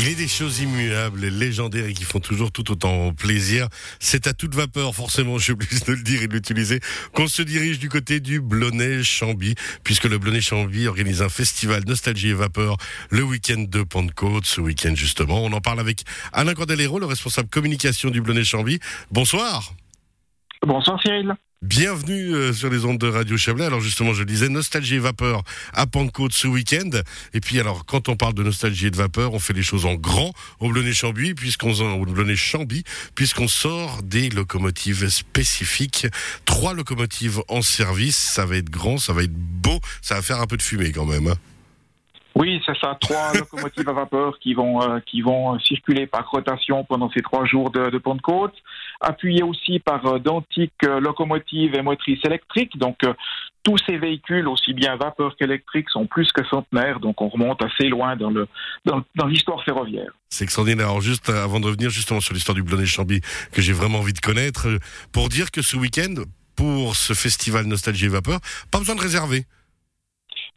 Il est des choses immuables, légendaires et qui font toujours tout autant plaisir. C'est à toute vapeur, forcément, je suis obligé de le dire et de l'utiliser, qu'on se dirige du côté du Blonnet-Chamby, puisque le Blonnet-Chamby organise un festival Nostalgie et Vapeur le week-end de Pentecôte, ce week-end justement. On en parle avec Alain Cordelero, le responsable communication du Blonnet-Chamby. Bonsoir. Bonsoir Cyril. Bienvenue euh, sur les ondes de Radio Chablais. Alors justement, je disais nostalgie et vapeur à Pentecôte ce week-end. Et puis alors, quand on parle de nostalgie et de vapeur, on fait les choses en grand au Blonay-Chamby, puisqu'on au puisqu'on sort des locomotives spécifiques. Trois locomotives en service. Ça va être grand, ça va être beau, ça va faire un peu de fumée quand même. hein. Oui, c'est ça. Trois locomotives à vapeur qui vont euh, qui vont circuler par rotation pendant ces trois jours de, de Pentecôte, appuyées aussi par euh, d'antiques euh, locomotives et motrices électriques. Donc euh, tous ces véhicules, aussi bien vapeur qu'électriques, sont plus que centenaires. Donc on remonte assez loin dans le dans, dans l'histoire ferroviaire. C'est extraordinaire. Alors juste avant de revenir justement sur l'histoire du Blonay-Chamby que j'ai vraiment envie de connaître, pour dire que ce week-end, pour ce festival Nostalgie et Vapeur, pas besoin de réserver.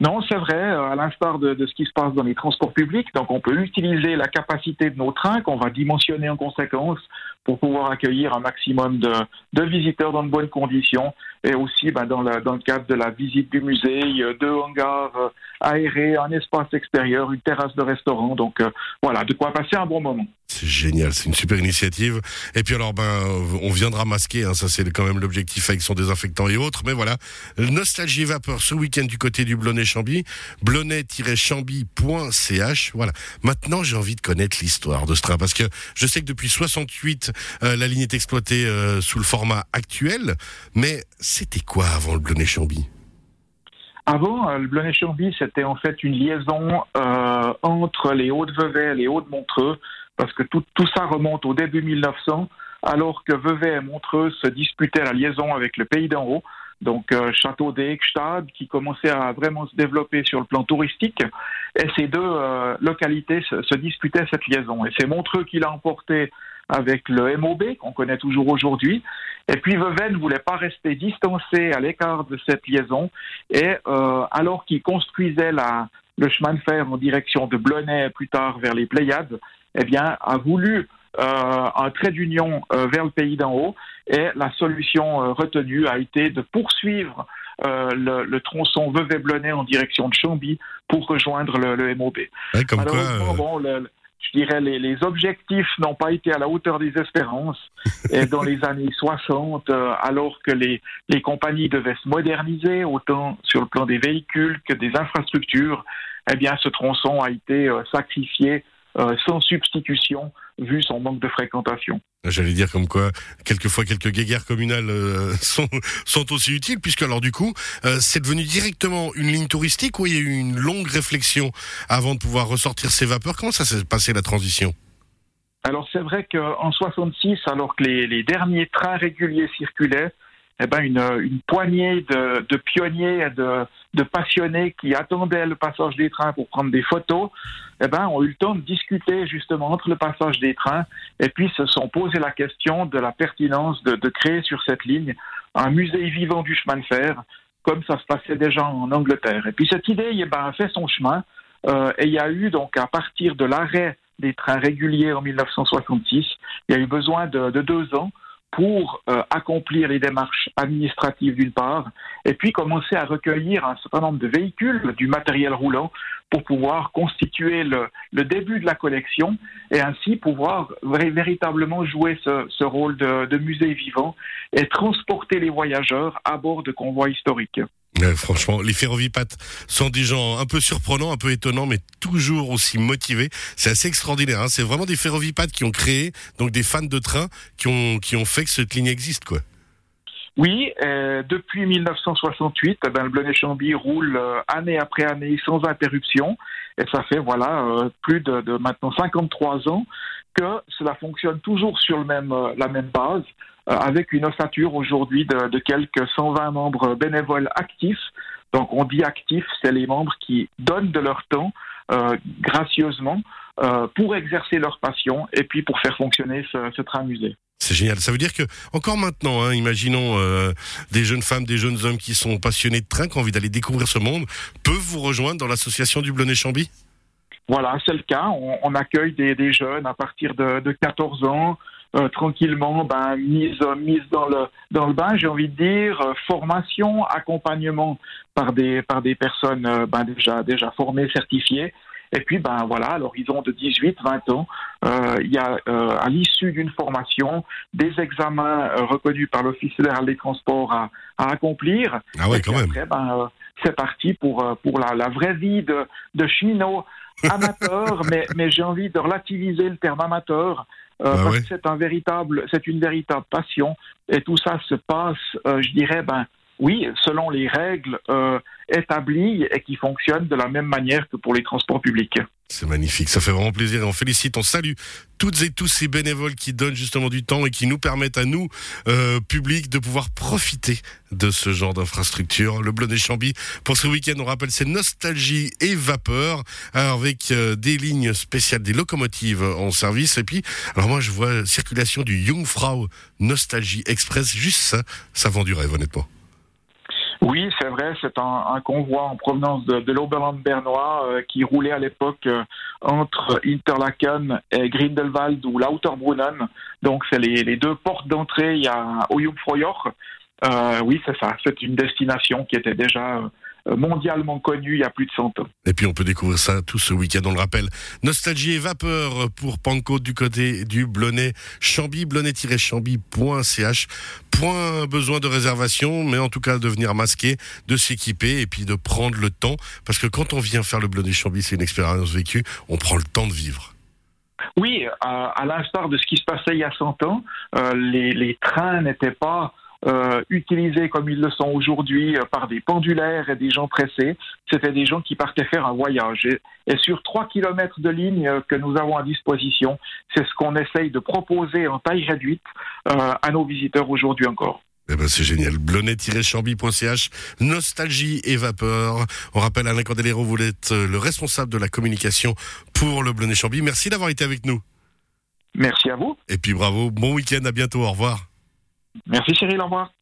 Non, c'est vrai, à l'instar de, de ce qui se passe dans les transports publics. Donc, on peut utiliser la capacité de nos trains qu'on va dimensionner en conséquence pour pouvoir accueillir un maximum de, visiteurs dans de bonnes conditions. Et aussi, ben, dans, le, cadre de la visite du musée, a deux hangars euh, aérés, un espace extérieur, une terrasse de restaurant. Donc, euh, voilà, de quoi passer un bon moment. C'est génial, c'est une super initiative. Et puis alors, ben, euh, on viendra masquer, hein, ça c'est quand même l'objectif avec son désinfectant et autres. Mais voilà, Nostalgie Vapeur ce week-end du côté du Blonay-Chamby, blonay-chamby.ch. Voilà. Maintenant, j'ai envie de connaître l'histoire de ce train parce que je sais que depuis 68, euh, la ligne est exploitée euh, sous le format actuel. Mais c'était quoi avant le Blonay-Chamby Avant, euh, le Blonay-Chamby, c'était en fait une liaison euh, entre les Hauts-de-Vevey et les Hauts-de-Montreux, parce que tout, ça remonte au début 1900, alors que Vevey et Montreux se disputaient la liaison avec le pays d'en haut. Donc euh, Château d'Eckstad, qui commençait à vraiment se développer sur le plan touristique, et ces deux localités se disputaient cette liaison. Et c'est Montreux qui l'a emporté avec le MOB, qu'on connaît toujours aujourd'hui. Et puis Vevey ne voulait pas rester distancé à l'écart de cette liaison. Et euh, alors qu'il construisait la, le chemin de fer en direction de Blonay, plus tard vers les Pléiades, eh bien, a voulu euh, un trait d'union euh, vers le pays d'en haut. Et la solution euh, retenue a été de poursuivre le, le tronçon Vevey-Blonay en direction de Chambly pour rejoindre le, le MOB. Ouais, Comme quoi, Malheureusement, bon, le- je dirais les, les objectifs n'ont pas été à la hauteur des espérances. Et dans les années 60, euh, alors que les, les compagnies devaient se moderniser, autant sur le plan des véhicules que des infrastructures, eh bien, ce tronçon a été euh, sacrifié euh, sans substitution, vu son manque de fréquentation. J'allais dire comme quoi, quelquefois quelques guéguerres communales euh, sont, sont aussi utiles, puisque alors du coup, euh, c'est devenu directement une ligne touristique où il y a eu une longue réflexion avant de pouvoir ressortir ces vapeurs? Comment ça s'est passé la transition? Alors c'est vrai qu'en 66, alors que les, les derniers trains réguliers circulaient, eh ben une, poignée de, pionniers de, de passionnés qui attendaient le passage des trains pour prendre des photos, eh ben ont eu le temps de discuter justement entre le passage des trains et puis se sont posé la question de la pertinence de, créer sur cette ligne un musée vivant du chemin de fer, comme ça se passait déjà en Angleterre. Et puis cette idée, eh ben, a fait son chemin euh, et il y a eu donc à partir de l'arrêt des trains réguliers en 1966, il y a eu besoin de deux ans pour euh, accomplir les démarches administratives d'une part, et puis commencer à recueillir un certain nombre de véhicules, du matériel roulant, pour pouvoir constituer le, début de la collection et ainsi pouvoir véritablement jouer ce, rôle de musée vivant et transporter les voyageurs à bord de convois historiques. Franchement, les ferrovipates sont des gens un peu surprenants, un peu étonnants, mais toujours aussi motivés. C'est assez extraordinaire. Hein. C'est vraiment des ferrovipates qui ont créé, donc des fans de train, qui ont, qui ont fait que cette ligne existe, quoi. Oui, euh, depuis 1968, eh ben, le Blonay-Chamby roule euh, année après année sans interruption. Et ça fait voilà euh, plus de, de maintenant 53 ans que cela fonctionne toujours sur euh, la même base, euh, avec une ossature aujourd'hui de, de quelques 120 membres bénévoles actifs. Donc on dit actifs, c'est les membres qui donnent de leur temps euh, gracieusement pour exercer leur passion et puis pour faire fonctionner ce, train musée. C'est génial. Ça veut dire que encore maintenant, hein, imaginons des jeunes femmes, des jeunes hommes qui sont passionnés de train, qui ont envie d'aller découvrir ce monde, peuvent vous rejoindre dans l'association du Blonay-Chamby voilà, c'est le cas. On, accueille des, jeunes à partir de, de 14 ans, euh, tranquillement, ben, mise, mise dans, le, dans le bain, j'ai envie de dire, euh, formation, accompagnement par des, par des personnes euh, ben, déjà, déjà formées, certifiées. Et puis, ben voilà, à l'horizon de 18-20 ans, il y a à l'issue d'une formation des examens reconnus par l'Office fédéral des transports à, à accomplir. Ah ouais, quand même. Après, ben, c'est parti pour, pour la, la vraie vie de, de cheminot amateur, mais, mais j'ai envie de relativiser le terme amateur. Euh, ah parce que c'est un véritable, c'est une véritable passion, et tout ça se passe, euh, je dirais, ben oui, selon les règles euh, établies et qui fonctionnent de la même manière que pour les transports publics. C'est magnifique, ça fait vraiment plaisir et on félicite, on salue toutes et tous ces bénévoles qui donnent justement du temps et qui nous permettent à nous, euh, publics, de pouvoir profiter de ce genre d'infrastructure. Le Bleu des Chambis, pour ce week-end, on rappelle, c'est nostalgie et vapeur, avec euh, des lignes spéciales, des locomotives en service. Et puis, alors moi, je vois circulation du Jungfrau Nostalgie Express, juste ça, ça vend du rêve, honnêtement. Oui, c'est vrai, c'est un, convoi en provenance de, de l'Oberland bernois euh, qui roulait à l'époque euh, entre Interlaken et Grindelwald ou Lauterbrunnen. Donc, c'est les, deux portes d'entrée. A Oyupfroyor. Euh, oui, c'est ça. C'est une destination qui était déjà euh, mondialement connu il y a plus de 100 ans. Et puis on peut découvrir ça tout ce week-end, on le rappelle. Nostalgie et vapeur pour Panko du côté du Blonnet. Chamby, blonnet-chamby.ch. Point besoin de réservation, mais en tout cas de venir masquer, de s'équiper et puis de prendre le temps. Parce que quand on vient faire le Blonnet Chamby, c'est une expérience vécue, on prend le temps de vivre. Oui, à, l'instar de ce qui se passait il y a 100 ans, euh, les, les trains n'étaient pas euh, utilisés comme ils le sont aujourd'hui euh, par des pendulaires et des gens pressés. C'était des gens qui partaient faire un voyage. Et, sur trois kilomètres de ligne euh, que nous avons à disposition, c'est ce qu'on essaye de proposer en taille réduite à nos visiteurs aujourd'hui encore. Eh ben c'est génial. Blonnet-chamby.ch, nostalgie et vapeur. On rappelle Alain Candelero, vous êtes le responsable de la communication pour le Blonnet-Chamby. Merci d'avoir été avec nous. Merci à vous. Et puis bravo, bon week-end, à bientôt, au revoir. Merci Cyril, au revoir.